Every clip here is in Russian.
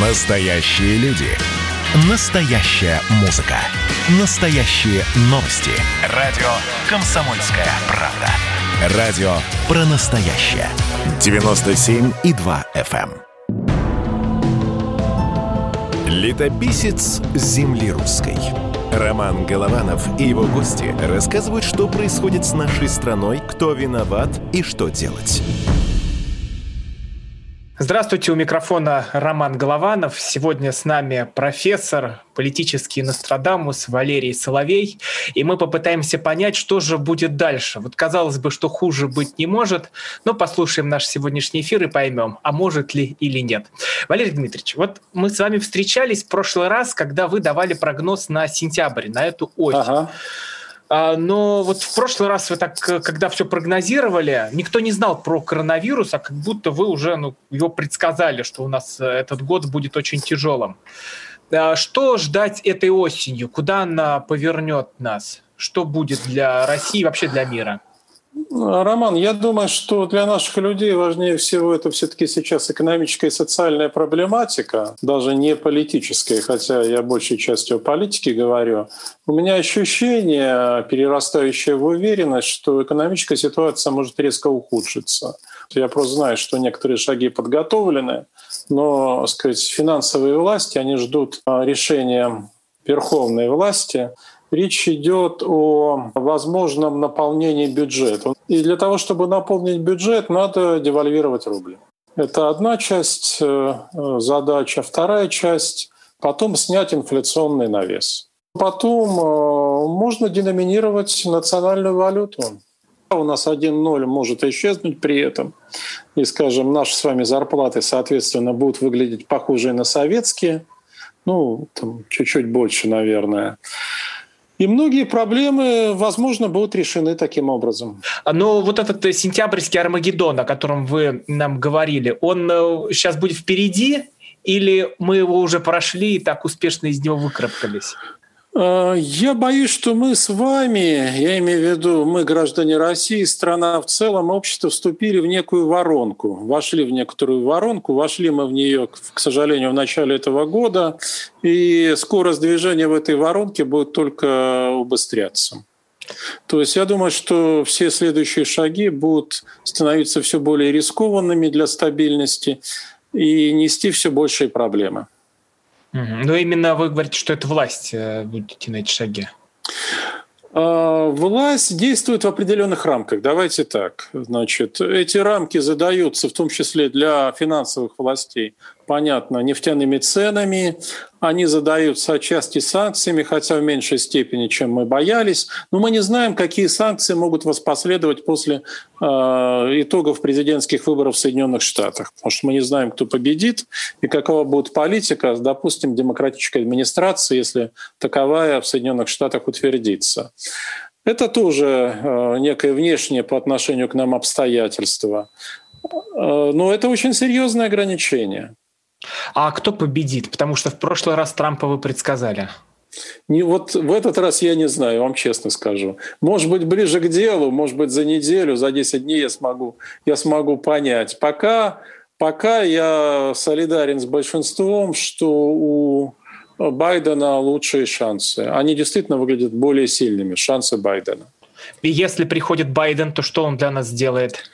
Настоящие люди. Настоящая музыка. Настоящие новости. Радио «Комсомольская правда». Радио про настоящее. 97,2 FM. эм. Летописец земли русской. Роман Голованов и его гости рассказывают, что происходит с нашей страной, кто виноват и что делать. Здравствуйте, у микрофона Роман Голованов. Сегодня с нами профессор, политический Нострадамус Валерий Соловей. И мы попытаемся понять, что же будет дальше. Вот казалось бы, что хуже быть не может, но послушаем наш сегодняшний эфир и поймем, а может ли или нет. Валерий Дмитриевич, вот мы с вами встречались в прошлый раз, когда вы давали прогноз на сентябрь, на эту осень. Ага. А, но вот в прошлый раз вы так, э, когда все прогнозировали, никто не знал про коронавирус, а как будто вы уже ну, его предсказали, что у нас э, этот год будет очень тяжелым. А что ждать этой осенью? Куда она повернет нас? Что будет для России и вообще для мира? Роман, я думаю, что для наших людей важнее всего это все-таки сейчас экономическая и социальная проблематика, даже не политическая, хотя я большей частью о политике говорю. У меня ощущение, перерастающее в уверенность, что экономическая ситуация может резко ухудшиться. Я просто знаю, что некоторые шаги подготовлены, но сказать, финансовые власти, они ждут а, решения верховной власти Речь идет о возможном наполнении бюджета. И для того, чтобы наполнить бюджет, надо девальвировать рубли. Это одна часть э, задачи. Вторая часть — потом снять инфляционный навес. Потом э, можно деноминировать национальную валюту. У нас 1-0 может исчезнуть при этом. И, скажем, наши с вами зарплаты, соответственно, будут выглядеть похожие на советские. Ну, там чуть-чуть больше, наверное. И многие проблемы, возможно, будут решены таким образом. Но вот этот э, сентябрьский Армагеддон, о котором вы нам говорили, он сейчас э, будет впереди или мы его уже прошли и так успешно из него выкарабкались? А, я боюсь, что мы с вами, я имею в виду мы, граждане России, страна в целом, общество, вступили в некую воронку, вошли в некоторую воронку, вошли мы в нее, к сожалению, в начале этого года, и скорость движения в этой воронке будет только убыстряться. То есть я думаю, что все следующие шаги будут становиться все более рискованными для стабильности и нести все большие проблемы. Но именно вы говорите, что это власть э, будет идти на эти шаги. А, власть действует в определенных рамках. Давайте так. Значит, эти рамки задаются в том числе для финансовых властей понятно, нефтяными ценами. Они задаются отчасти санкциями, хотя в меньшей степени, чем мы боялись. Но мы не знаем, какие санкции могут воспоследовать после э, итогов президентских выборов в Соединенных Штатах. Потому что мы не знаем, кто победит и какова будет политика, допустим, демократической администрации, если таковая в Соединенных Штатах утвердится. Это тоже э, некое внешнее по отношению к нам обстоятельство. Э, но это очень серьезное ограничение. А кто победит? Потому что в прошлый раз Трампа вы предсказали. Не, вот в этот раз я не знаю, вам честно скажу. Может быть, ближе к делу, может быть, за неделю, за 10 дней я смогу, я смогу понять. Пока, пока я солидарен с большинством, что у Байдена лучшие шансы. Они действительно выглядят более сильными, шансы Байдена. И если приходит Байден, то что он для нас сделает?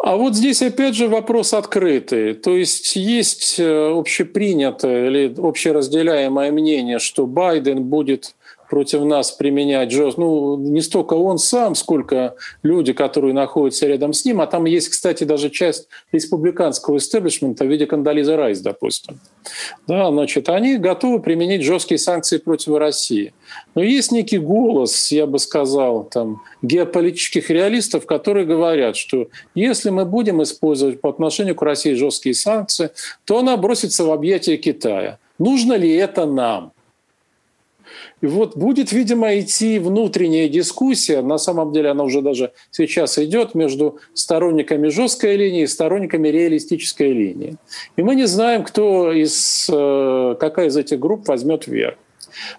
А вот здесь опять же вопрос открытый. То есть есть э, общепринятое или общеразделяемое мнение, что Байден будет против нас применять жестко. Ну, не столько он сам, сколько люди, которые находятся рядом с ним. А там есть, кстати, даже часть республиканского истеблишмента в виде Кандализа Райс, допустим. Да, значит, они готовы применить жесткие санкции против России. Но есть некий голос, я бы сказал, там, геополитических реалистов, которые говорят, что если мы будем использовать по отношению к России жесткие санкции, то она бросится в объятия Китая. Нужно ли это нам? И вот будет, видимо, идти внутренняя дискуссия, на самом деле она уже даже сейчас идет между сторонниками жесткой линии и сторонниками реалистической линии. И мы не знаем, кто из, э, какая из этих групп возьмет вверх.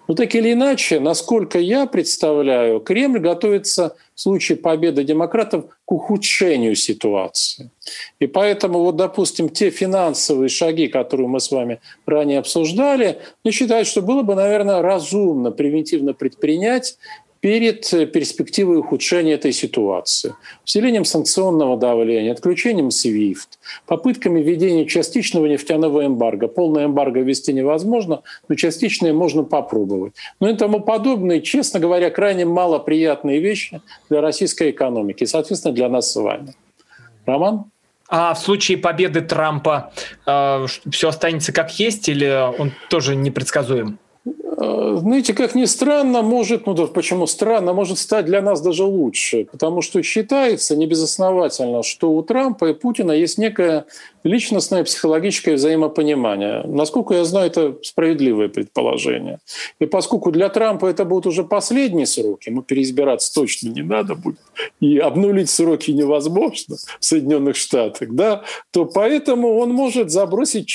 Но так или иначе, насколько я представляю, Кремль готовится в случае победы демократов к ухудшению ситуации. И поэтому, вот, допустим, те финансовые шаги, которые мы с вами ранее обсуждали, я считаю, что было бы, наверное, разумно превентивно предпринять перед э, перспективой ухудшения этой ситуации. Усилением санкционного давления, отключением SWIFT, попытками введения частичного нефтяного эмбарго. Полное эмбарго ввести невозможно, но частичное можно попробовать. Ну и тому подобное, честно говоря, крайне малоприятные вещи для российской экономики соответственно, для нас с вами. Роман? А в случае победы Трампа э, все останется как есть или он тоже непредсказуем? Э, знаете, как ни странно, может, ну почему странно, может стать для нас даже лучше, потому что считается небезосновательно, что у Трампа и Путина есть некое личностное психологическое взаимопонимание. Насколько я знаю, это справедливое предположение. И поскольку для Трампа это будут уже последние сроки, ему переизбираться точно не надо будет, и обнулить сроки невозможно в Соединенных Штатах, да, то поэтому он может забросить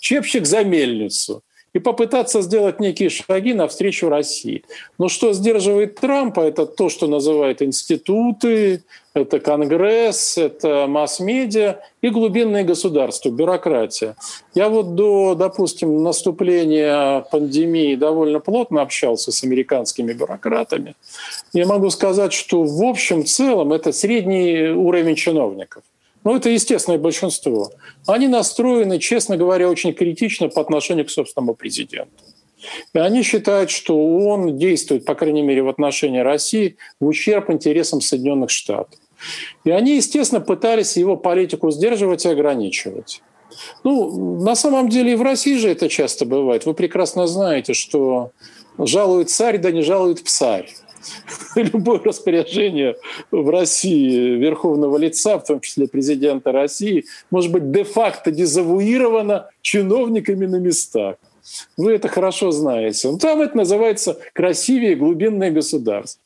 чепчик за мельницу и попытаться сделать некие шаги навстречу России. Но что сдерживает Трампа, это то, что называют институты, это Конгресс, это масс-медиа и глубинное государство, бюрократия. Я вот до, допустим, наступления пандемии довольно плотно общался с американскими бюрократами. Я могу сказать, что в общем целом это средний уровень чиновников. Ну, это естественное большинство. Они настроены, честно говоря, очень критично по отношению к собственному президенту. И они считают, что он действует, по крайней мере, в отношении России в ущерб интересам Соединенных Штатов. И они, естественно, пытались его политику сдерживать и ограничивать. Ну, на самом деле и в России же это часто бывает. Вы прекрасно знаете, что жалует царь, да не жалует псарь. любое распоряжение в России верховного лица, в том числе президента России, может быть де-факто дезавуировано чиновниками на местах. Вы это хорошо знаете. Ну, там это называется красивее глубинное государство.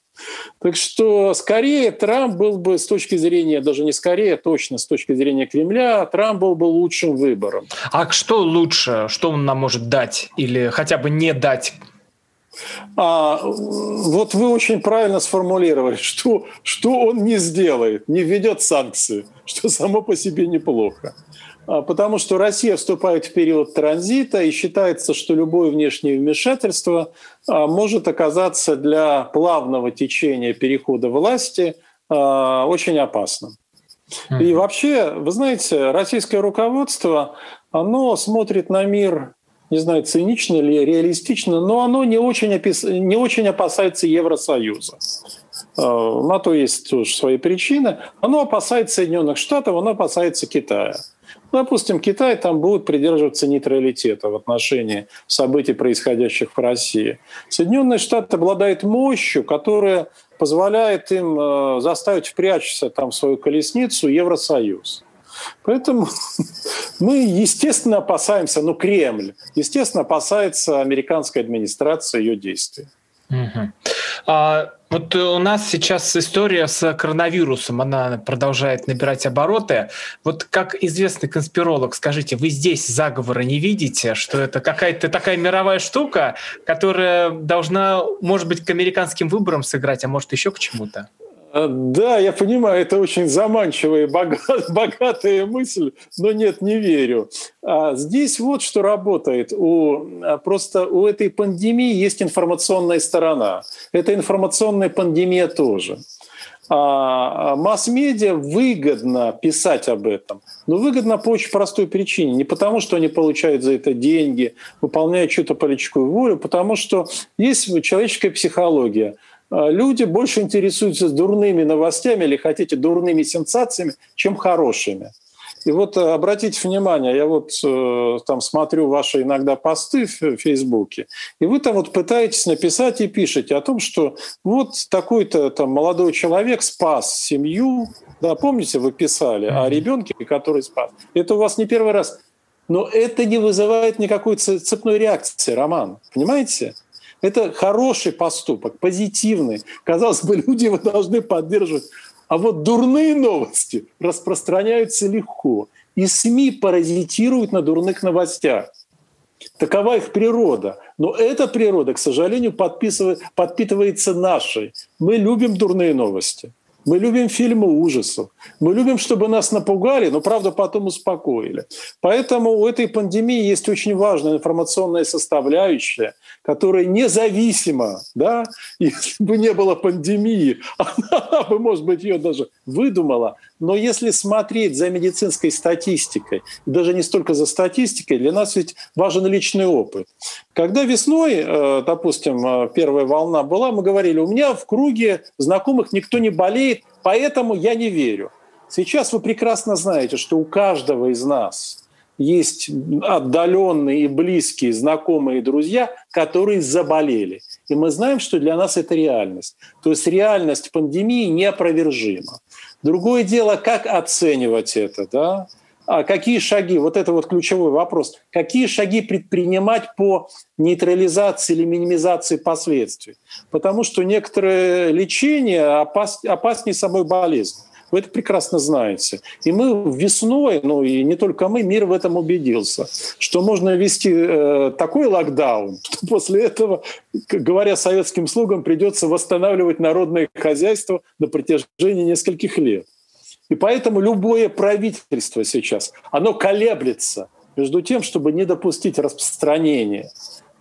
Так что скорее Трамп был бы с точки зрения, даже не скорее, точно с точки зрения Кремля, Трамп был бы лучшим выбором. А что лучше? Что он нам может дать или хотя бы не дать а, вот вы очень правильно сформулировали, что, что он не сделает, не введет санкции, что само по себе неплохо. А, потому что Россия вступает в период транзита, и считается, что любое внешнее вмешательство а, может оказаться для плавного течения перехода власти а, очень опасным. И вообще, вы знаете, российское руководство, оно смотрит на мир не знаю, цинично ли, реалистично, но оно не очень, опис... не очень опасается Евросоюза. Э, на то есть тоже свои причины. Оно опасается Соединенных Штатов, оно опасается Китая. Допустим, Китай там будет придерживаться нейтралитета в отношении событий, происходящих в России. Соединенные Штаты обладают мощью, которая позволяет им э, заставить впрячься там в свою колесницу Евросоюз. Поэтому мы, естественно, опасаемся, ну, Кремль, естественно, опасается американской администрации ее действий. А, вот у нас сейчас история с коронавирусом, она продолжает набирать обороты. Вот как известный конспиролог, скажите, вы здесь заговора не видите, что это какая-то такая мировая штука, которая должна, может быть, к американским выборам сыграть, а может еще к чему-то? Э, да, я понимаю, это очень заманчивая, богатая мысль, но нет, не верю. А здесь вот что работает. У, а, просто у этой пандемии есть информационная сторона. Это информационная пандемия тоже. А, а масс-медиа выгодно писать об этом. Но выгодно по очень простой причине. Не потому, что они получают за это деньги, выполняют чью-то политическую волю, потому что есть человеческая психология – а, люди больше интересуются дурными новостями или, хотите, дурными сенсациями, чем хорошими. И вот э, обратите внимание, я вот э, там смотрю ваши иногда посты в Фейсбуке, и вы там вот пытаетесь написать и пишете о том, что вот такой-то там молодой человек спас семью, да, помните, вы писали о ребенке, который спас. Это у вас не первый раз. Но это не вызывает никакой цепной реакции, Роман. Понимаете? Это хороший поступок, позитивный. Казалось бы, люди его должны поддерживать. А вот дурные новости распространяются легко. И СМИ паразитируют на дурных новостях. Такова их природа. Но эта природа, к сожалению, подпитывается нашей. Мы любим дурные новости. Мы любим фильмы ужасов. Мы любим, чтобы нас напугали, но, правда, потом успокоили. Поэтому у этой пандемии есть очень важная информационная составляющая, которая независимо, да, если бы не было пандемии, она бы, может быть, ее даже выдумала. Но если смотреть за медицинской статистикой, даже не столько за статистикой, для нас ведь важен личный опыт. Когда весной, э, допустим, э, первая волна была, мы говорили, у меня в круге знакомых никто не болеет, поэтому я не верю. Сейчас вы прекрасно знаете, что у каждого из нас есть отдаленные и близкие, знакомые друзья, которые заболели. И мы знаем, что для нас это реальность. То есть реальность пандемии неопровержима. Другое дело, как оценивать это, да? А какие шаги, вот это вот ключевой вопрос, какие шаги предпринимать по нейтрализации или минимизации последствий? Потому что некоторые лечения опас, опаснее самой болезни. Вы это прекрасно знаете. И мы весной, ну и не только мы, мир в этом убедился, что можно ввести э, такой локдаун, что после этого, говоря советским слугам, придется восстанавливать народное хозяйство на протяжении нескольких лет. И поэтому любое правительство сейчас, оно колеблется между тем, чтобы не допустить распространения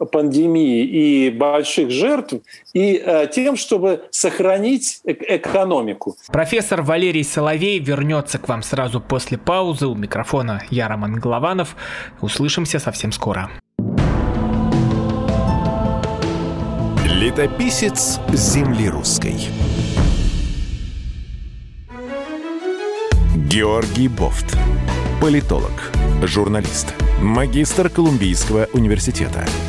пандемии и больших жертв, и э, тем, чтобы сохранить экономику. Профессор Валерий Соловей вернется к вам сразу после паузы. У микрофона я, Роман Голованов. Услышимся совсем скоро. Летописец земли русской. Георгий Бофт. Политолог, журналист, магистр Колумбийского университета –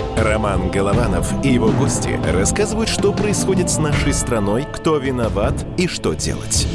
Роман Голованов и его гости рассказывают, что происходит с нашей страной, кто виноват и что делать.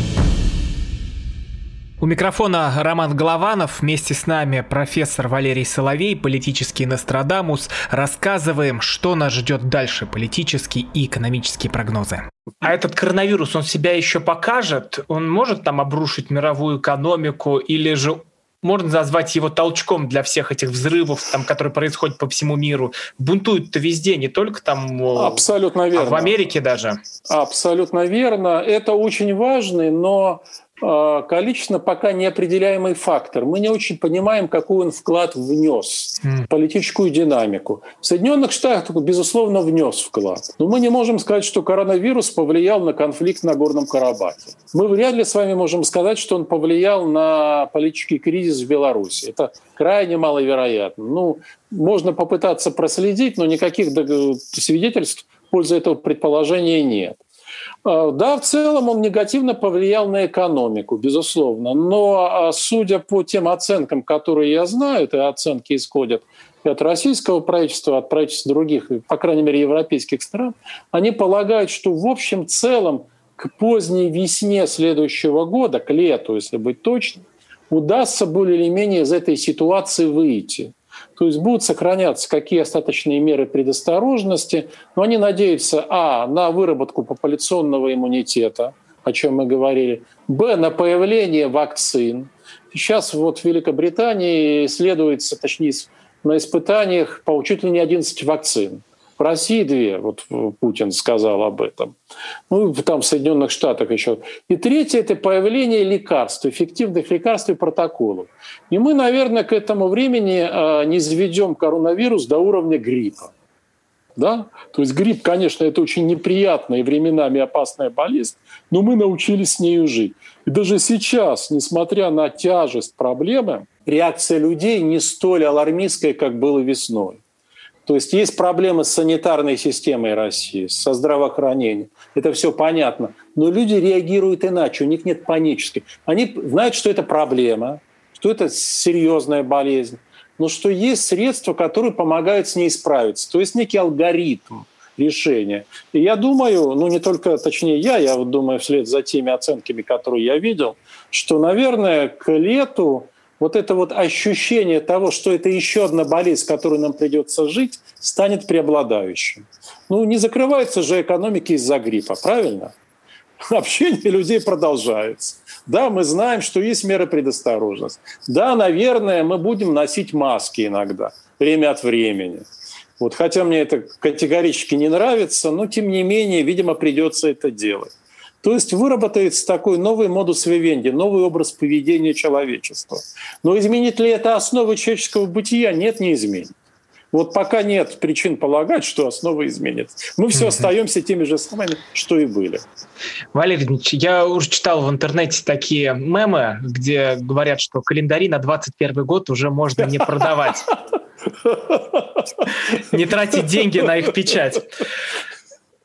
У микрофона Роман Голованов. Вместе с нами профессор Валерий Соловей, политический Нострадамус. Рассказываем, что нас ждет дальше, политические и экономические прогнозы. А этот коронавирус, он себя еще покажет? Он может там обрушить мировую экономику или же можно назвать его толчком для всех этих взрывов, там, которые происходят по всему миру. Бунтуют-то везде, не только там Абсолютно верно. а в Америке даже. Абсолютно верно. Это очень важный, но Э, количественно пока неопределяемый фактор. Мы не очень понимаем, какой он вклад внес в политическую динамику. В Соединенных Штатах, безусловно, внес вклад. Но мы не можем сказать, что коронавирус повлиял на конфликт на Горном Карабахе. Мы вряд ли с вами можем сказать, что он повлиял на политический кризис в Беларуси. Это крайне маловероятно. Ну, можно попытаться проследить, но никаких свидетельств в пользу этого предположения нет. А, да, в целом он негативно повлиял на экономику, безусловно. Но а, судя по тем оценкам, которые я знаю, это оценки исходят от российского правительства, от правительств других, по крайней мере, европейских стран, они полагают, что в общем целом к поздней весне следующего года, к лету, если быть точным, удастся более или менее из этой ситуации выйти. То есть будут сохраняться какие остаточные меры предосторожности, но они надеются, а, на выработку популяционного иммунитета, о чем мы говорили, б, на появление вакцин. Сейчас вот в Великобритании исследуется, точнее, на испытаниях по чуть ли не 11 вакцин. В России две, вот Путин сказал об этом. Ну, там в Соединенных Штатах еще. И третье – это появление лекарств, эффективных лекарств и протоколов. И мы, наверное, к этому времени а, не заведем коронавирус до уровня гриппа. Да? То есть грипп, конечно, это очень неприятная и временами опасная болезнь, но мы научились с ней жить. И даже сейчас, несмотря на тяжесть проблемы, реакция людей не столь алармистская, как было весной. То есть есть проблемы с санитарной системой России, со здравоохранением. Это все понятно. Но люди реагируют иначе, у них нет панической. Они знают, что это проблема, что это серьезная болезнь, но что есть средства, которые помогают с ней справиться. То есть некий алгоритм, решение. И я думаю, ну не только, точнее я, я думаю вслед за теми оценками, которые я видел, что, наверное, к лету вот это вот ощущение того, что это еще одна болезнь, с которой нам придется жить, станет преобладающим. Ну, не закрываются же экономики из-за гриппа, правильно? Общение людей продолжается. Да, мы знаем, что есть меры предосторожности. Да, наверное, мы будем носить маски иногда, время от времени. Вот, хотя мне это категорически не нравится, но тем не менее, видимо, придется это делать. То есть выработается такой новый модус вивенди, новый образ поведения человечества. Но изменит ли это основы человеческого бытия? Нет, не изменит. Вот пока нет причин полагать, что основа изменится. Мы все остаемся теми же самыми, что и были. Валерий Ильич, я уже читал в интернете такие мемы, где говорят, что календари на 21 год уже можно не продавать. Не тратить деньги на их печать.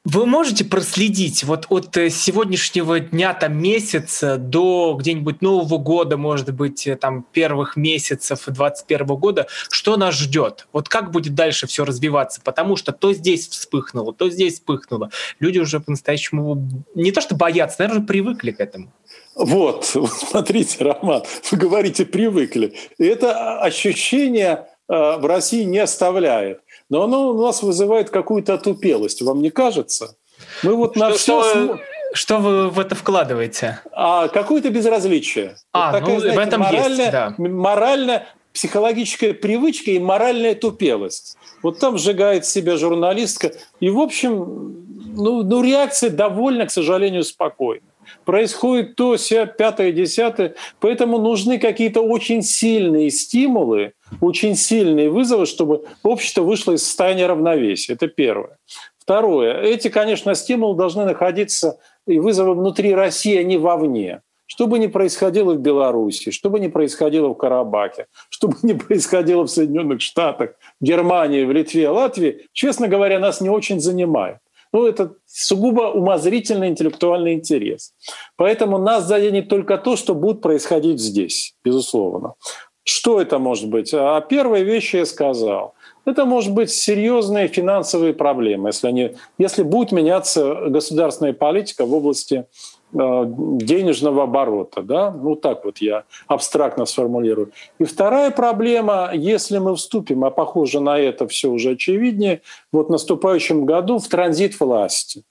Вы можете проследить вот от э, сегодняшнего дня, там, месяца до где-нибудь Нового года, может быть, э, там, первых месяцев 2021 года, что нас ждет? Вот как будет дальше все развиваться? Потому что то здесь вспыхнуло, то здесь вспыхнуло. Люди уже по-настоящему не то что боятся, наверное, привыкли к этому. Вот, смотрите, Роман, вы говорите «привыкли». Это ощущение э, в России не оставляет но оно у нас вызывает какую-то отупелость, вам не кажется? Мы вот на что, все... Что, что вы в это вкладываете? А какое-то безразличие. А, вот такая, ну, знаете, в этом моральная, есть, да. Моральная, психологическая привычка и моральная тупелость. Вот там сжигает себя журналистка. И, в общем, ну, ну реакция довольно, к сожалению, спокойна происходит то, ся, пятое, десятое. Поэтому нужны какие-то очень сильные стимулы, очень сильные вызовы, чтобы общество вышло из состояния равновесия. Это первое. Второе. Эти, конечно, стимулы должны находиться и вызовы внутри России, а не вовне. Что бы ни происходило в Беларуси, что бы ни происходило в Карабахе, что бы ни происходило в Соединенных Штатах, Германии, в Литве, Латвии, честно говоря, нас не очень занимает. Ну, это сугубо умозрительный интеллектуальный интерес. Поэтому нас заденет только то, что будет происходить здесь, безусловно. Что это может быть? А первые вещи я сказал. Это может быть серьезные финансовые проблемы, если, они, если будет меняться государственная политика в области денежного оборота. Да? Ну так вот я абстрактно сформулирую. И вторая проблема, если мы вступим, а похоже на это все уже очевиднее, вот в наступающем году в транзит власти.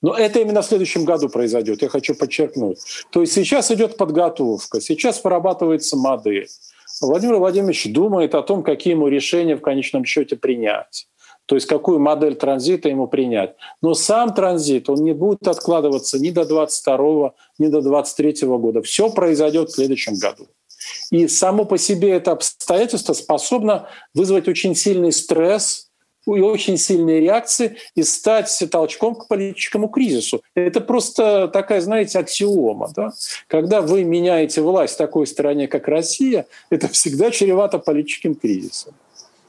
Но это именно в следующем году произойдет, я хочу подчеркнуть. То есть сейчас идет подготовка, сейчас вырабатывается модель. Владимир Владимирович думает о том, какие ему решения в конечном счете принять то есть какую модель транзита ему принять. Но сам транзит, он не будет откладываться ни до 22 ни до 23 года. Все произойдет в следующем году. И само по себе это обстоятельство способно вызвать очень сильный стресс и очень сильные реакции и стать толчком к политическому кризису. Это просто такая, знаете, аксиома. Да? Когда вы меняете власть в такой стране, как Россия, это всегда чревато политическим кризисом.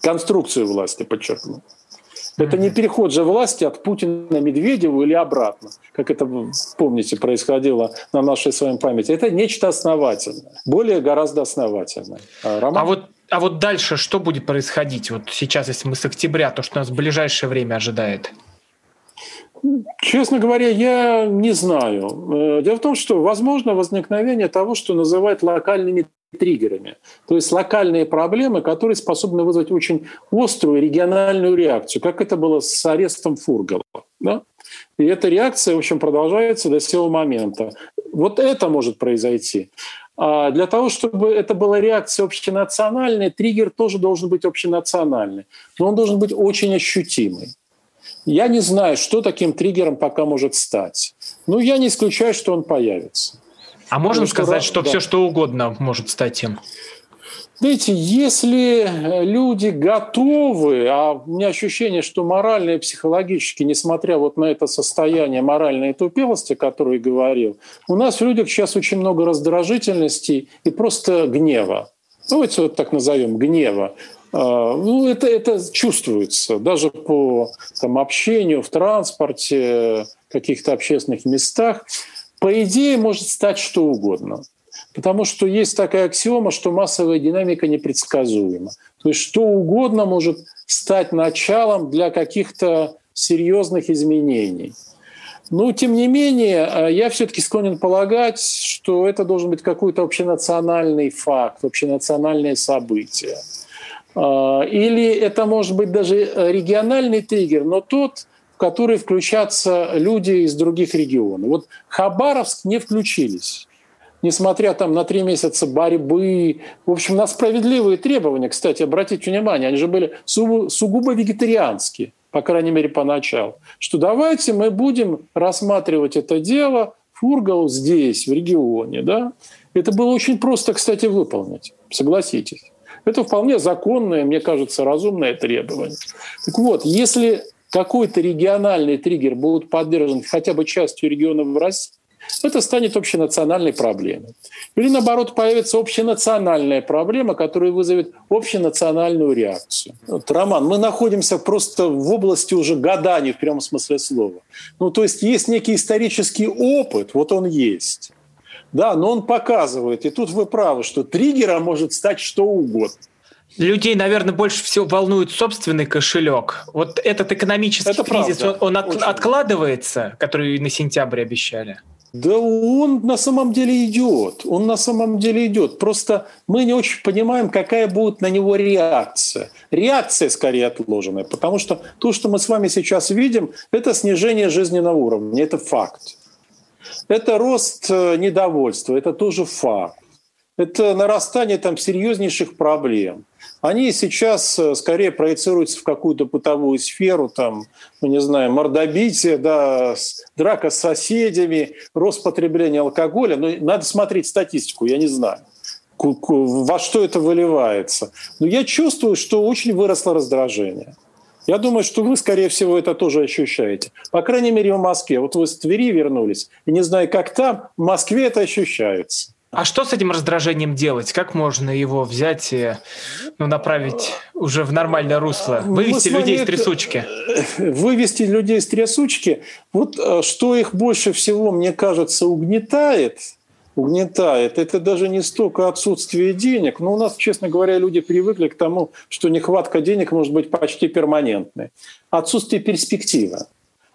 Конструкцию власти, подчеркну. Это не переход же власти от Путина Медведеву или обратно, как это, помните, происходило на нашей с вами памяти. Это нечто основательное, более гораздо основательное. А, Роман? А вот а вот дальше что будет происходить? Вот сейчас, если мы с октября, то что нас в ближайшее время ожидает? Честно говоря, я не знаю. Э, дело в том, что возможно возникновение того, что называют локальными триггерами. То есть локальные проблемы, которые способны вызвать очень острую региональную реакцию, как это было с арестом Фургала. Да? И эта реакция, в общем, продолжается до сего момента. Вот это может произойти. А для того, чтобы это была реакция общенациональная, триггер тоже должен быть общенациональный. Но он должен быть очень ощутимый. Я не знаю, что таким триггером пока может стать. Но я не исключаю, что он появится. А можем сказать, что, что да. все что угодно может стать им? Знаете, если люди готовы, а у меня ощущение, что морально и психологически, несмотря вот на это состояние моральной тупелости, о которой говорил, у нас в людях сейчас очень много раздражительности и просто гнева. Давайте вот так назовем, гнева. А, ну, это, это чувствуется даже по там, общению в транспорте, каких-то общественных местах по идее может стать что угодно. Потому что есть такая аксиома, что массовая динамика непредсказуема. То есть что угодно может стать началом для каких-то серьезных изменений. Но, тем не менее, э, я все-таки склонен полагать, что это должен быть какой-то общенациональный факт, общенациональное событие. Э, или это может быть даже региональный триггер, но тот, в который включатся люди из других регионов. Вот Хабаровск не включились несмотря там на три месяца борьбы, в общем, на справедливые требования, кстати, обратите внимание, они же были сугубо вегетарианские по крайней мере, поначалу, что давайте мы будем рассматривать это дело Фургал здесь, в регионе. Да? Это было очень просто, кстати, выполнить, согласитесь. Это вполне законное, мне кажется, разумное требование. Так вот, если какой-то региональный триггер будет поддержан хотя бы частью регионов в России, это станет общенациональной проблемой. Или наоборот, появится общенациональная проблема, которая вызовет общенациональную реакцию. Вот, Роман, мы находимся просто в области уже гаданий в прямом смысле слова. Ну, то есть есть некий исторический опыт, вот он есть. Да, но он показывает, и тут вы правы, что триггером может стать что угодно. Людей, наверное, больше всего волнует собственный кошелек. Вот этот экономический Это кризис, правда. он, он от, откладывается, который на сентябрь обещали? Да он на самом деле идет. Он на самом деле идет. Просто мы не очень понимаем, какая будет на него реакция. Реакция скорее отложенная, потому что то, что мы с вами сейчас видим, это снижение жизненного уровня. Это факт. Это рост э, недовольства. Это тоже факт это нарастание там серьезнейших проблем. Они сейчас э, скорее проецируются в какую-то бытовую сферу, там, ну, не знаю, мордобитие, да, драка с соседями, рост потребления алкоголя. Но ну, надо смотреть статистику, я не знаю во что это выливается. Но я чувствую, что очень выросло раздражение. Я думаю, что вы, скорее всего, это тоже ощущаете. По крайней мере, в Москве. Вот вы с Твери вернулись, и не знаю, как там, в Москве это ощущается. А что с этим раздражением делать? Как можно его взять и ну, направить уже в нормальное русло? Вывести людей из трясучки? Вывести людей из трясучки. Вот э, что их больше всего, мне кажется, угнетает, угнетает, это даже не столько отсутствие денег, но у нас, честно говоря, люди привыкли к тому, что нехватка денег может быть почти перманентной. Отсутствие перспективы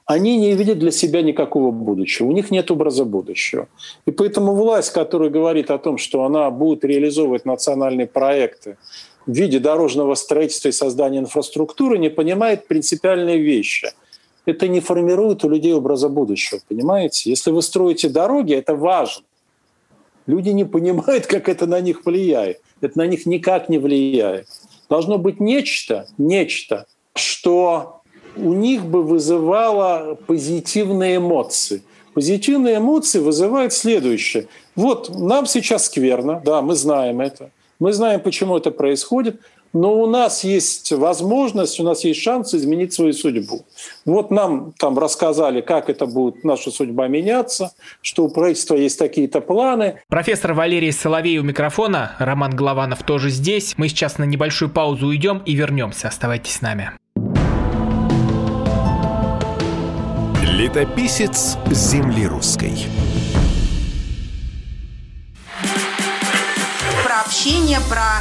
они не видят для себя никакого будущего, у них нет образа будущего. И поэтому власть, которая говорит о том, что она будет реализовывать национальные проекты в виде дорожного строительства и создания инфраструктуры, не понимает принципиальные вещи. Это не формирует у людей образа будущего, понимаете? Если вы строите дороги, это важно. Люди не понимают, как это на них влияет. Это на них никак не влияет. Должно быть нечто, нечто, что у них бы вызывало позитивные эмоции. Позитивные эмоции вызывают следующее. Вот нам сейчас скверно, да, мы знаем это. Мы знаем, почему это происходит, но у нас есть возможность, у нас есть шанс изменить свою судьбу. Вот нам там рассказали, как это будет наша судьба меняться, что у правительства есть такие-то планы. Профессор Валерий Соловей у микрофона, Роман Голованов тоже здесь. Мы сейчас на небольшую паузу уйдем и вернемся. Оставайтесь с нами. Летописец земли русской. Про общение, про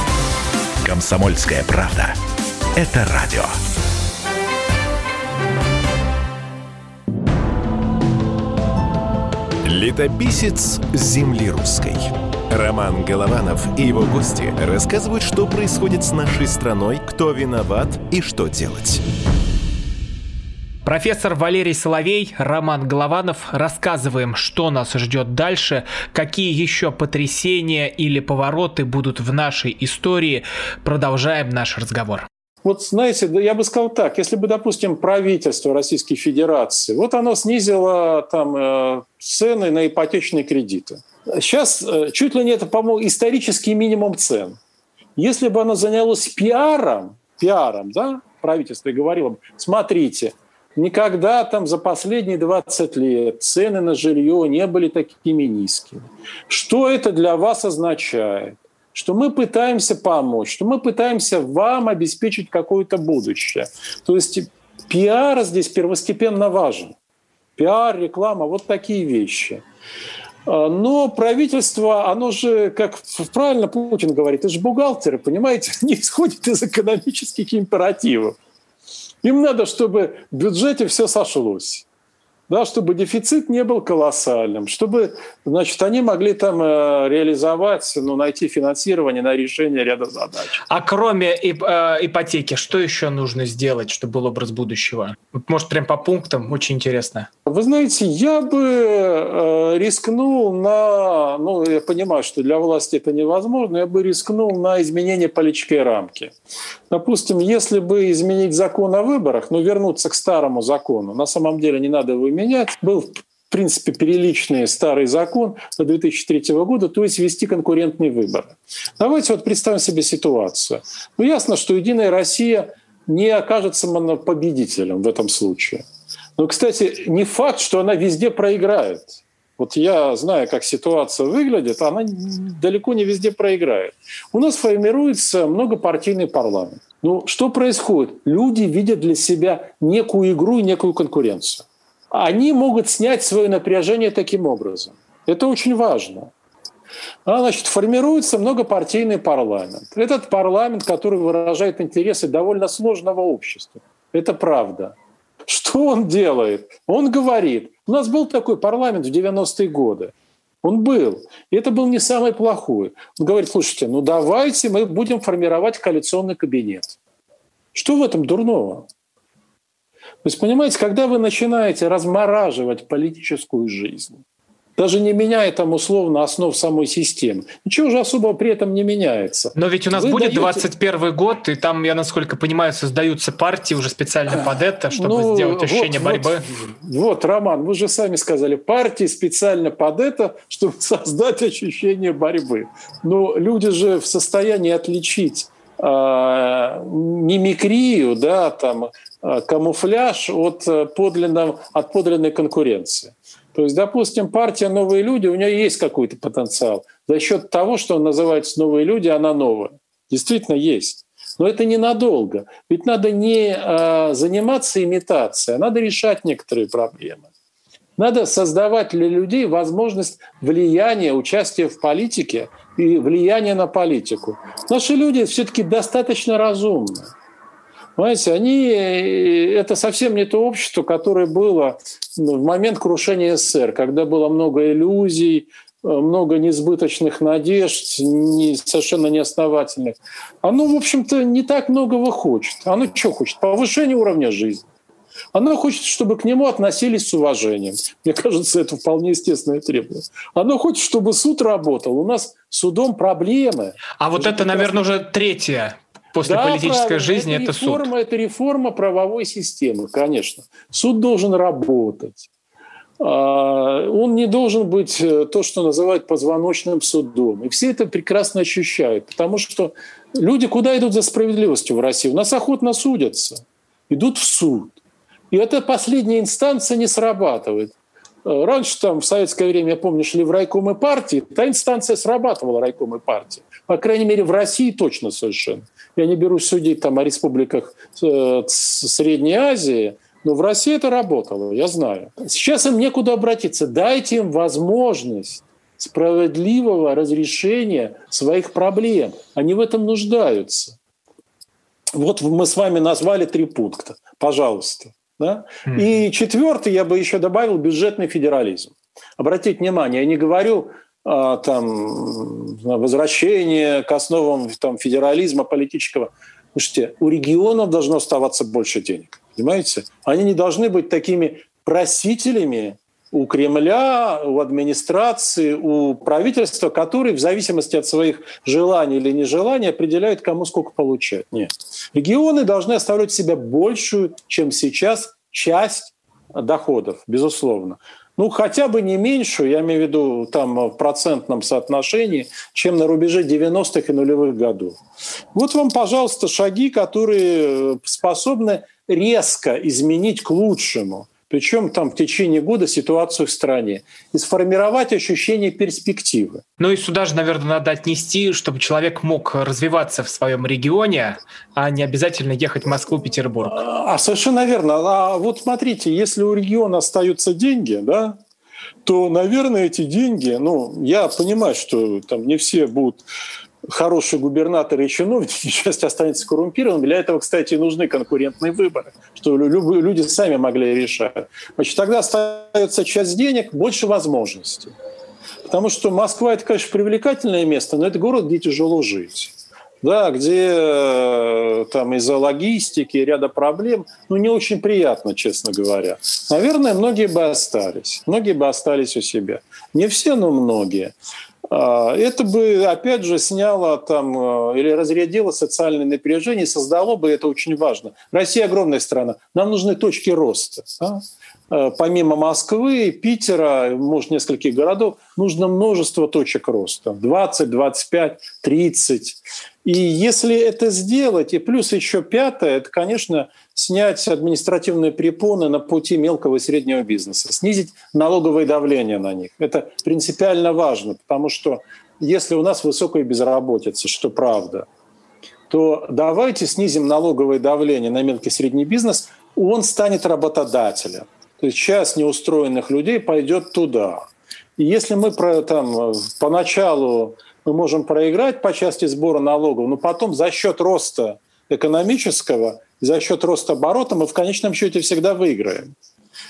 Комсомольская правда. Это радио. Летописец земли русской. Роман Голованов и его гости рассказывают, что происходит с нашей страной, кто виноват и что делать. Профессор Валерий Соловей, Роман Голованов. Рассказываем, что нас ждет дальше, какие еще потрясения или повороты будут в нашей истории. Продолжаем наш разговор. Вот знаете, я бы сказал так, если бы, допустим, правительство Российской Федерации, вот оно снизило там э, цены на ипотечные кредиты. Сейчас э, чуть ли не это, по-моему, исторический минимум цен. Если бы оно занялось пиаром, пиаром, да, правительство и говорило бы, смотрите, Никогда там за последние 20 лет цены на жилье не были такими низкими. Что это для вас означает? Что мы пытаемся помочь, что мы пытаемся вам обеспечить какое-то будущее. То есть пиар здесь первостепенно важен. Пиар, реклама, вот такие вещи. А, но правительство, оно же, как правильно Путин говорит, это же бухгалтеры, понимаете, не исходит из экономических императивов. Им надо, чтобы в бюджете все сошлось да, чтобы дефицит не был колоссальным, чтобы значит, они могли там э, реализовать, ну, найти финансирование на решение ряда задач. А кроме э, ипотеки, что еще нужно сделать, чтобы был образ будущего? Может, прям по пунктам? Очень интересно. Вы знаете, я бы э, рискнул на... Ну, я понимаю, что для власти это невозможно, я бы рискнул на изменение политической рамки. Допустим, если бы изменить закон о выборах, ну, вернуться к старому закону, на самом деле не надо его менять, был в принципе, переличный старый закон до 2003 года, то есть вести конкурентные выборы. Давайте вот представим себе ситуацию. Ну, ясно, что «Единая Россия» не окажется победителем в этом случае. Но, кстати, не факт, что она везде проиграет. Вот я знаю, как ситуация выглядит, она далеко не везде проиграет. У нас формируется многопартийный парламент. Ну, что происходит? Люди видят для себя некую игру и некую конкуренцию. Они могут снять свое напряжение таким образом. Это очень важно. А, значит, формируется многопартийный парламент. Этот парламент, который выражает интересы довольно сложного общества. Это правда. Что он делает? Он говорит, у нас был такой парламент в 90-е годы. Он был. И это был не самый плохой. Он говорит, слушайте, ну давайте мы будем формировать коалиционный кабинет. Что в этом дурного? То есть, понимаете, когда вы начинаете размораживать политическую жизнь, даже не меняя там условно основ самой системы. Ничего же особого при этом не меняется. Но ведь у нас Вы будет даете... 21 год, и там, я насколько понимаю, создаются партии уже специально под это, чтобы ну, сделать ощущение вот, борьбы. Вот, вот, Роман, вы же сами сказали, партии специально под это, чтобы создать ощущение борьбы. Но люди же в состоянии отличить э, мимикрию, да, там, камуфляж от, э, подлинного, от подлинной конкуренции. То есть, допустим, партия «Новые люди», у нее есть какой-то потенциал. За счет того, что называется «Новые люди», она новая. Действительно есть. Но это ненадолго. Ведь надо не а, заниматься имитацией, а надо решать некоторые проблемы. Надо создавать для людей возможность влияния, участия в политике и влияния на политику. Наши люди все-таки достаточно разумны. Понимаете, они, э, это совсем не то общество, которое было в момент крушения СССР, когда было много иллюзий, э, много несбыточных надежд, не, совершенно неосновательных. Оно, в общем-то, не так многого хочет. Оно что хочет? Повышение уровня жизни. Оно хочет, чтобы к нему относились с уважением. Мне кажется, это вполне естественное требование. Оно хочет, чтобы суд работал. У нас судом проблемы. А вот это, наверное, уже третье после да, политической правильно. жизни это, это реформа, суд. Это реформа правовой системы, конечно. Суд должен работать. А, он не должен быть э, то, что называют позвоночным судом. И все это прекрасно ощущают, потому что люди куда идут за справедливостью в России? У нас охотно судятся, идут в суд. И эта последняя инстанция не срабатывает. Э, раньше там в советское время, я помню, шли в райкомы партии, та инстанция срабатывала райкомы партии. По крайней мере, в России точно совершенно. Я не берусь судить там о республиках э, Средней Азии, но в России это работало, я знаю. Сейчас им некуда обратиться. Дайте им возможность справедливого разрешения своих проблем. Они в этом нуждаются. Вот мы с вами назвали три пункта. Пожалуйста. Да? И четвертый я бы еще добавил бюджетный федерализм. Обратите внимание, я не говорю там, возвращение к основам там, федерализма политического. Слушайте, у регионов должно оставаться больше денег. Понимаете? Они не должны быть такими просителями у Кремля, у администрации, у правительства, которые в зависимости от своих желаний или нежеланий определяют, кому сколько получать. Нет. Регионы должны оставлять в себе большую, чем сейчас, часть доходов, безусловно ну, хотя бы не меньшую, я имею в виду там в процентном соотношении, чем на рубеже 90-х и нулевых годов. Вот вам, пожалуйста, шаги, которые способны резко изменить к лучшему причем там в течение года ситуацию в стране, и сформировать ощущение перспективы. Ну и сюда же, наверное, надо отнести, чтобы человек мог развиваться в своем регионе, а не обязательно ехать в Москву, Петербург. А, совершенно верно. А вот смотрите, если у региона остаются деньги, да, то, наверное, эти деньги, ну, я понимаю, что там не все будут хорошие губернаторы и чиновники, часть останется коррумпированным. Для этого, кстати, нужны конкурентные выборы, что люди сами могли решать. Значит, тогда остается часть денег, больше возможностей. Потому что Москва – это, конечно, привлекательное место, но это город, где тяжело жить. Да, где э, там из-за логистики ряда проблем, ну, не очень приятно, честно говоря. Наверное, многие бы остались. Многие бы остались у себя. Не все, но многие. А, это бы, опять же, сняло там э, или разрядило социальное напряжение, создало бы, это очень важно. Россия огромная страна, нам нужны точки роста. Да? Э, помимо Москвы, Питера, может, нескольких городов, нужно множество точек роста. 20, 25, 30. И если это сделать, и плюс еще пятое, это, конечно, снять административные препоны на пути мелкого и среднего бизнеса, снизить налоговое давление на них. Это принципиально важно, потому что если у нас высокая безработица, что правда, то давайте снизим налоговое давление на мелкий и средний бизнес, он станет работодателем. То есть часть неустроенных людей пойдет туда. И если мы про, там, поначалу мы можем проиграть по части сбора налогов, но потом за счет роста экономического, за счет роста оборота мы в конечном счете всегда выиграем.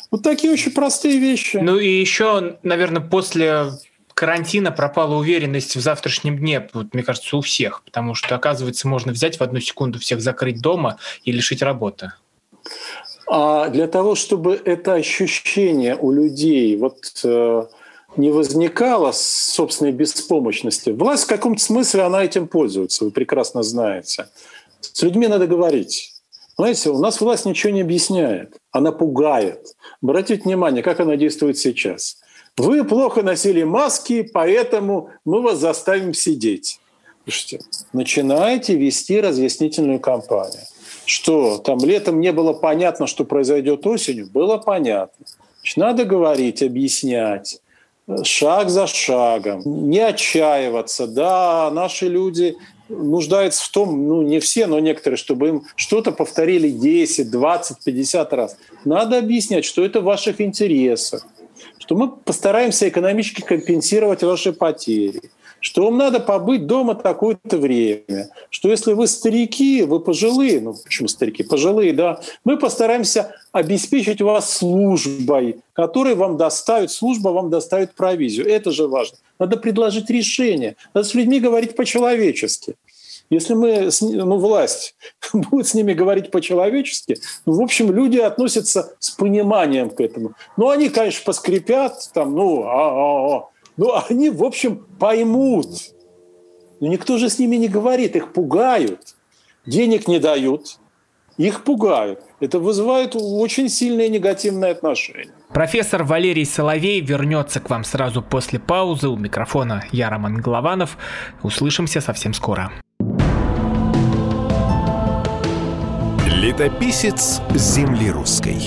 Вот такие очень простые вещи. Ну и еще, наверное, после карантина пропала уверенность в завтрашнем дне, вот, мне кажется, у всех, потому что, оказывается, можно взять в одну секунду всех закрыть дома и лишить работы. А для того, чтобы это ощущение у людей, вот э, не возникало собственной беспомощности. Власть в каком-то смысле, она этим пользуется, вы прекрасно знаете. С людьми надо говорить. Знаете, у нас власть ничего не объясняет, она пугает. Обратите внимание, как она действует сейчас. Вы плохо носили маски, поэтому мы вас заставим сидеть. Слушайте, начинаете вести разъяснительную кампанию. Что там летом не было понятно, что произойдет осенью, было понятно. Значит, надо говорить, объяснять шаг за шагом, не отчаиваться. Да, наши люди нуждаются в том, ну не все, но некоторые, чтобы им что-то повторили 10, 20, 50 раз. Надо объяснять, что это в ваших интересах, что мы постараемся экономически компенсировать ваши потери что вам надо побыть дома такое-то время, что если вы старики, вы пожилые, ну почему старики, пожилые, да, мы постараемся обеспечить вас службой, которая вам доставит, служба вам доставит провизию. Это же важно. Надо предложить решение, надо с людьми говорить по-человечески. Если мы, ну, власть будет с ними говорить по-человечески, ну, в общем, люди относятся с пониманием к этому. Ну, они, конечно, поскрипят, там, ну, а-а-а, ну, они, в общем, поймут. Но никто же с ними не говорит, их пугают. Денег не дают, их пугают. Это вызывает очень сильное негативное отношение. Профессор Валерий Соловей вернется к вам сразу после паузы. У микрофона я, Роман Голованов. Услышимся совсем скоро. Летописец земли русской.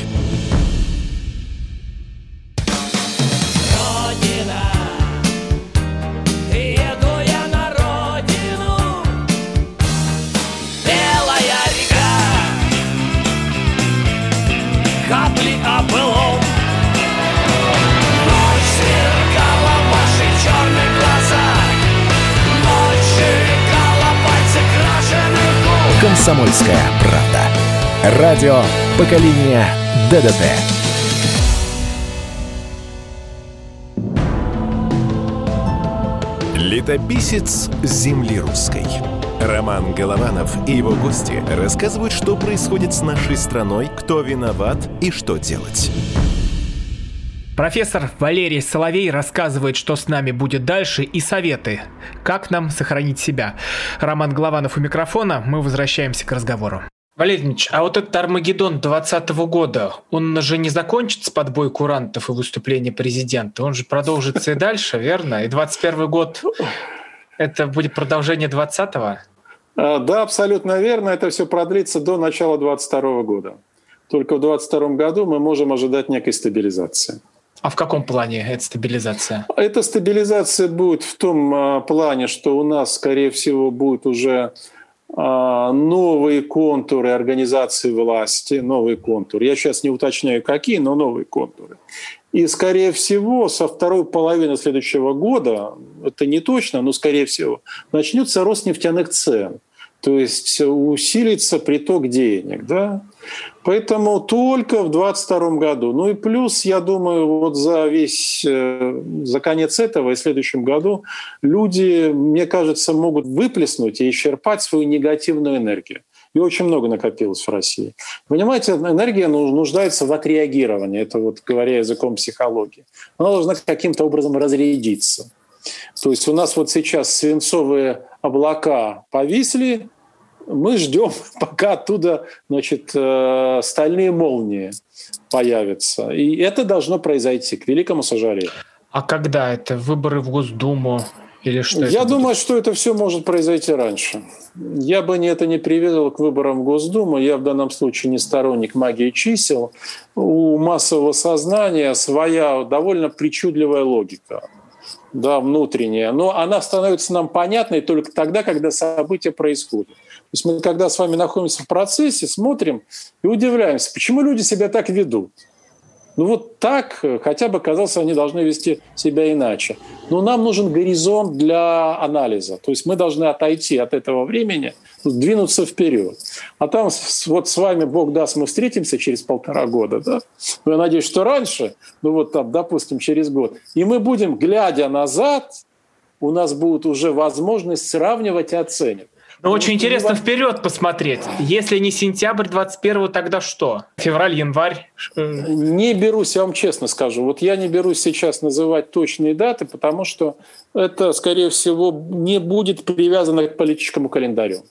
«Комсомольская правда». Радио поколения ДДТ». Летописец земли русской. Роман Голованов и его гости рассказывают, что происходит с нашей страной, кто виноват и что делать. Профессор Валерий Соловей рассказывает, что с нами будет дальше и советы, как нам сохранить себя. Роман Голованов у микрофона, мы возвращаемся к разговору. Валерий Ильич, а вот этот Армагеддон 2020 года, он же не закончится под бой курантов и выступление президента, он же продолжится и дальше, верно? И 21 год это будет продолжение 20-го? А, да, абсолютно верно. Это все продлится до начала 22 года. только в 2022 году мы можем ожидать некой стабилизации. А в каком плане эта стабилизация? Эта стабилизация будет в том а, плане, что у нас, скорее всего, будет уже а, новые контуры организации власти, новый контур. Я сейчас не уточняю, какие, но новые контуры. И, скорее всего, со второй половины следующего года, это не точно, но, скорее всего, начнется рост нефтяных цен. То есть усилится приток денег. Да? Поэтому только в 2022 году. Ну и плюс, я думаю, вот за весь, э, за конец этого и следующем году люди, мне кажется, могут выплеснуть и исчерпать свою негативную энергию. И очень много накопилось в России. Понимаете, энергия нуждается в отреагировании. Это вот говоря языком психологии. Она должна каким-то образом разрядиться. То есть у нас вот сейчас свинцовые облака повисли, мы ждем, пока оттуда значит, э, стальные молнии появятся. И это должно произойти, к великому сожалению. А когда это? Выборы в Госдуму? Или что Я думаю, будет? что это все может произойти раньше. Я бы не это не привязал к выборам в Госдуму. Я в данном случае не сторонник магии чисел. У массового сознания своя довольно причудливая логика да, внутренняя, но она становится нам понятной только тогда, когда события происходят. То есть мы, когда с вами находимся в процессе, смотрим и удивляемся, почему люди себя так ведут. Ну вот так, хотя бы, казалось, они должны вести себя иначе. Но нам нужен горизонт для анализа. То есть мы должны отойти от этого времени, двинуться вперед. А там вот с вами, Бог даст, мы встретимся через полтора года. Да? Ну, я надеюсь, что раньше, ну вот там, допустим, через год. И мы будем, глядя назад, у нас будет уже возможность сравнивать и оценивать. Ну, очень интересно вперед посмотреть. Если не сентябрь 21 тогда что? Февраль, январь? Не берусь, я вам честно скажу. Вот я не берусь сейчас называть точные даты, потому что это, скорее всего, не будет привязано к политическому календарю.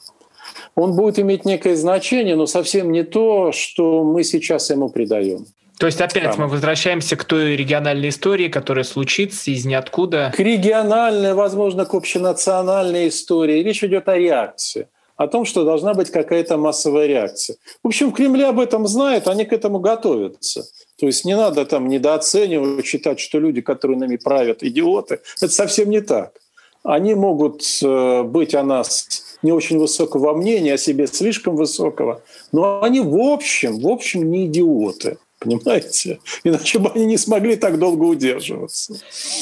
Он будет иметь некое значение, но совсем не то, что мы сейчас ему придаем. То есть опять Там. мы возвращаемся к той региональной истории, которая случится из ниоткуда. К региональной, возможно, к общенациональной истории. Речь идет о реакции о том, что должна быть какая-то массовая реакция. В общем, в Кремле об этом знают, они к этому готовятся. То есть не надо там недооценивать, считать, что люди, которые нами правят, идиоты. Это совсем не так. Они могут э, быть о нас не очень высокого мнения, о себе слишком высокого, но они в общем, в общем не идиоты. Понимаете? Иначе бы они не смогли так долго удерживаться.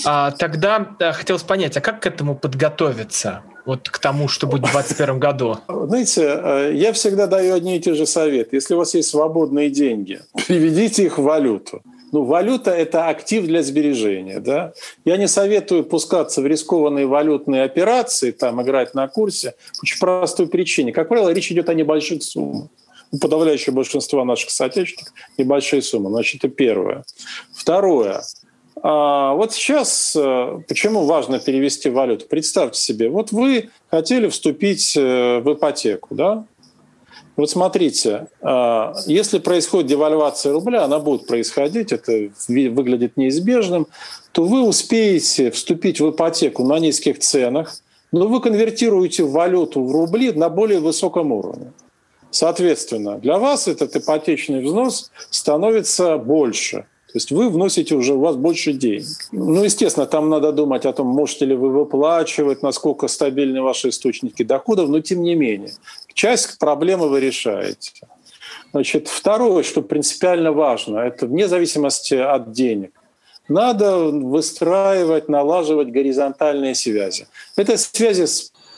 А, тогда да, хотелось понять, а как к этому подготовиться? Вот к тому, что будет в 2021 году? Знаете, э, я всегда даю одни и те же советы. Если у вас есть свободные деньги, переведите их в валюту. Ну, валюта – это актив для сбережения. Да? Я не советую пускаться в рискованные валютные операции, там, играть на курсе, по очень простой причине. Как правило, речь идет о небольших суммах у подавляющего большинства наших соотечественников небольшие суммы. Значит, это первое. Второе. А вот сейчас э, почему важно перевести валюту? Представьте себе, вот вы хотели вступить э, в ипотеку, да? Вот смотрите, а, если происходит девальвация рубля, она будет происходить, это выглядит неизбежным, то вы успеете вступить в ипотеку на низких ценах, но вы конвертируете валюту в рубли на более высоком уровне. Соответственно, для вас этот ипотечный взнос становится больше. То есть вы вносите уже, у вас больше денег. Ну, естественно, там надо думать о том, можете ли вы выплачивать, насколько стабильны ваши источники доходов, но тем не менее. Часть проблемы вы решаете. Значит, второе, что принципиально важно, это вне зависимости от денег. Надо выстраивать, налаживать горизонтальные связи. Это связи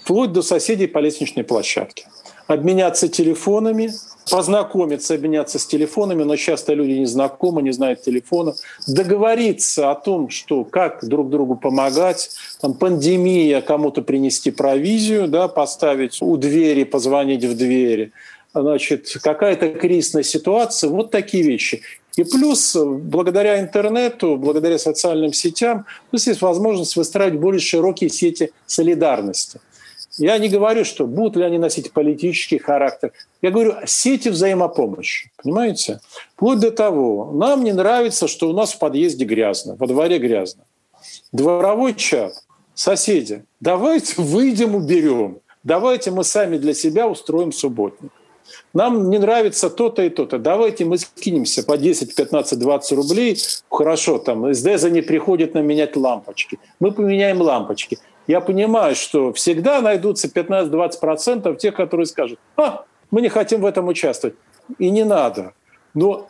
вплоть до соседей по лестничной площадке обменяться телефонами, познакомиться, обменяться с телефонами, но часто люди не знакомы, не знают телефона, договориться о том, что как друг другу помогать, там, пандемия, кому-то принести провизию, да, поставить у двери, позвонить в двери, значит, какая-то кризисная ситуация, вот такие вещи. И плюс, благодаря интернету, благодаря социальным сетям, у нас есть возможность выстраивать более широкие сети солидарности – я не говорю, что будут ли они носить политический характер. Я говорю о сети взаимопомощи. Понимаете? Вплоть до того, нам не нравится, что у нас в подъезде грязно, во дворе грязно. Дворовой чат, соседи, давайте выйдем, уберем. Давайте мы сами для себя устроим субботник. Нам не нравится то-то и то-то. Давайте мы скинемся по 10, 15, 20 рублей. Хорошо, там СДЗ не приходит нам менять лампочки. Мы поменяем лампочки. Я понимаю, что всегда найдутся 15-20% тех, которые скажут, а, мы не хотим в этом участвовать. И не надо. Но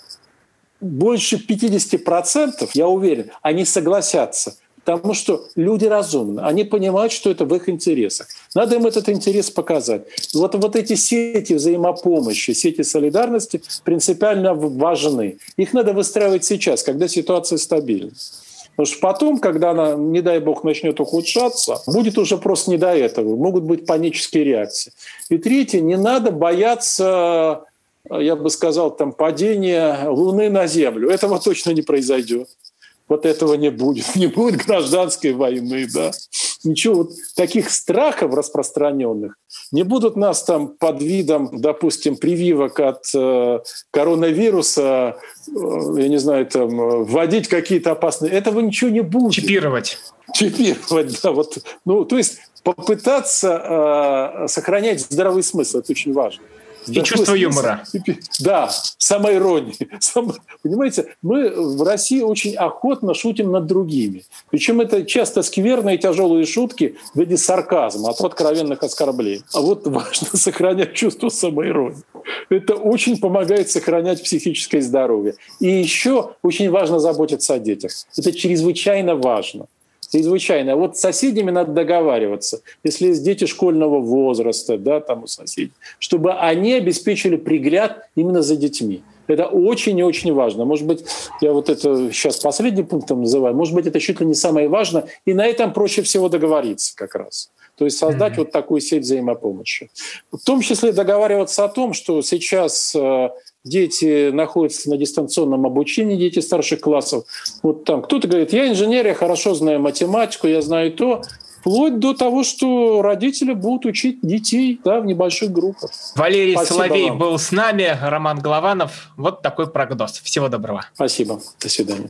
больше 50%, я уверен, они согласятся. Потому что люди разумны, они понимают, что это в их интересах. Надо им этот интерес показать. Вот, вот эти сети взаимопомощи, сети солидарности принципиально важны. Их надо выстраивать сейчас, когда ситуация стабильна. Потому что потом, когда она, не дай бог, начнет ухудшаться, будет уже просто не до этого. Могут быть панические реакции. И третье, не надо бояться я бы сказал, там, падения Луны на Землю. Этого точно не произойдет. Вот этого не будет. Не будет гражданской войны, да. Ничего, вот таких страхов распространенных не будут нас там под видом, допустим, прививок от э, коронавируса, э, я не знаю, там, вводить какие-то опасные... Этого ничего не будет. Чипировать. Чипировать, да. Вот, ну, то есть попытаться э, сохранять здравый смысл, это очень важно. И чувство юмора. Да, самоиронии. Сам, понимаете, мы в России очень охотно шутим над другими. Причем это часто скверные тяжелые шутки в виде сарказма, от откровенных оскорблений. А вот важно сохранять чувство самоиронии. Это очень помогает сохранять психическое здоровье. И еще очень важно заботиться о детях. Это чрезвычайно важно чрезвычайно. А вот с соседями надо договариваться. Если есть дети школьного возраста, да, там у соседей, чтобы они обеспечили пригляд именно за детьми. Это очень и очень важно. Может быть, я вот это сейчас последним пунктом называю, может быть, это чуть ли не самое важное, и на этом проще всего договориться как раз. То есть создать mm-hmm. вот такую сеть взаимопомощи. В том числе договариваться о том, что сейчас э, дети находятся на дистанционном обучении, дети старших классов. Вот там кто-то говорит, я инженер, я хорошо знаю математику, я знаю то, вплоть до того, что родители будут учить детей да, в небольших группах. Валерий Спасибо Соловей вам. был с нами, Роман Голованов. Вот такой прогноз. Всего доброго. Спасибо. До свидания.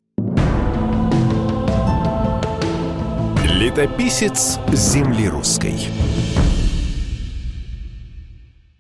Летописец земли русской.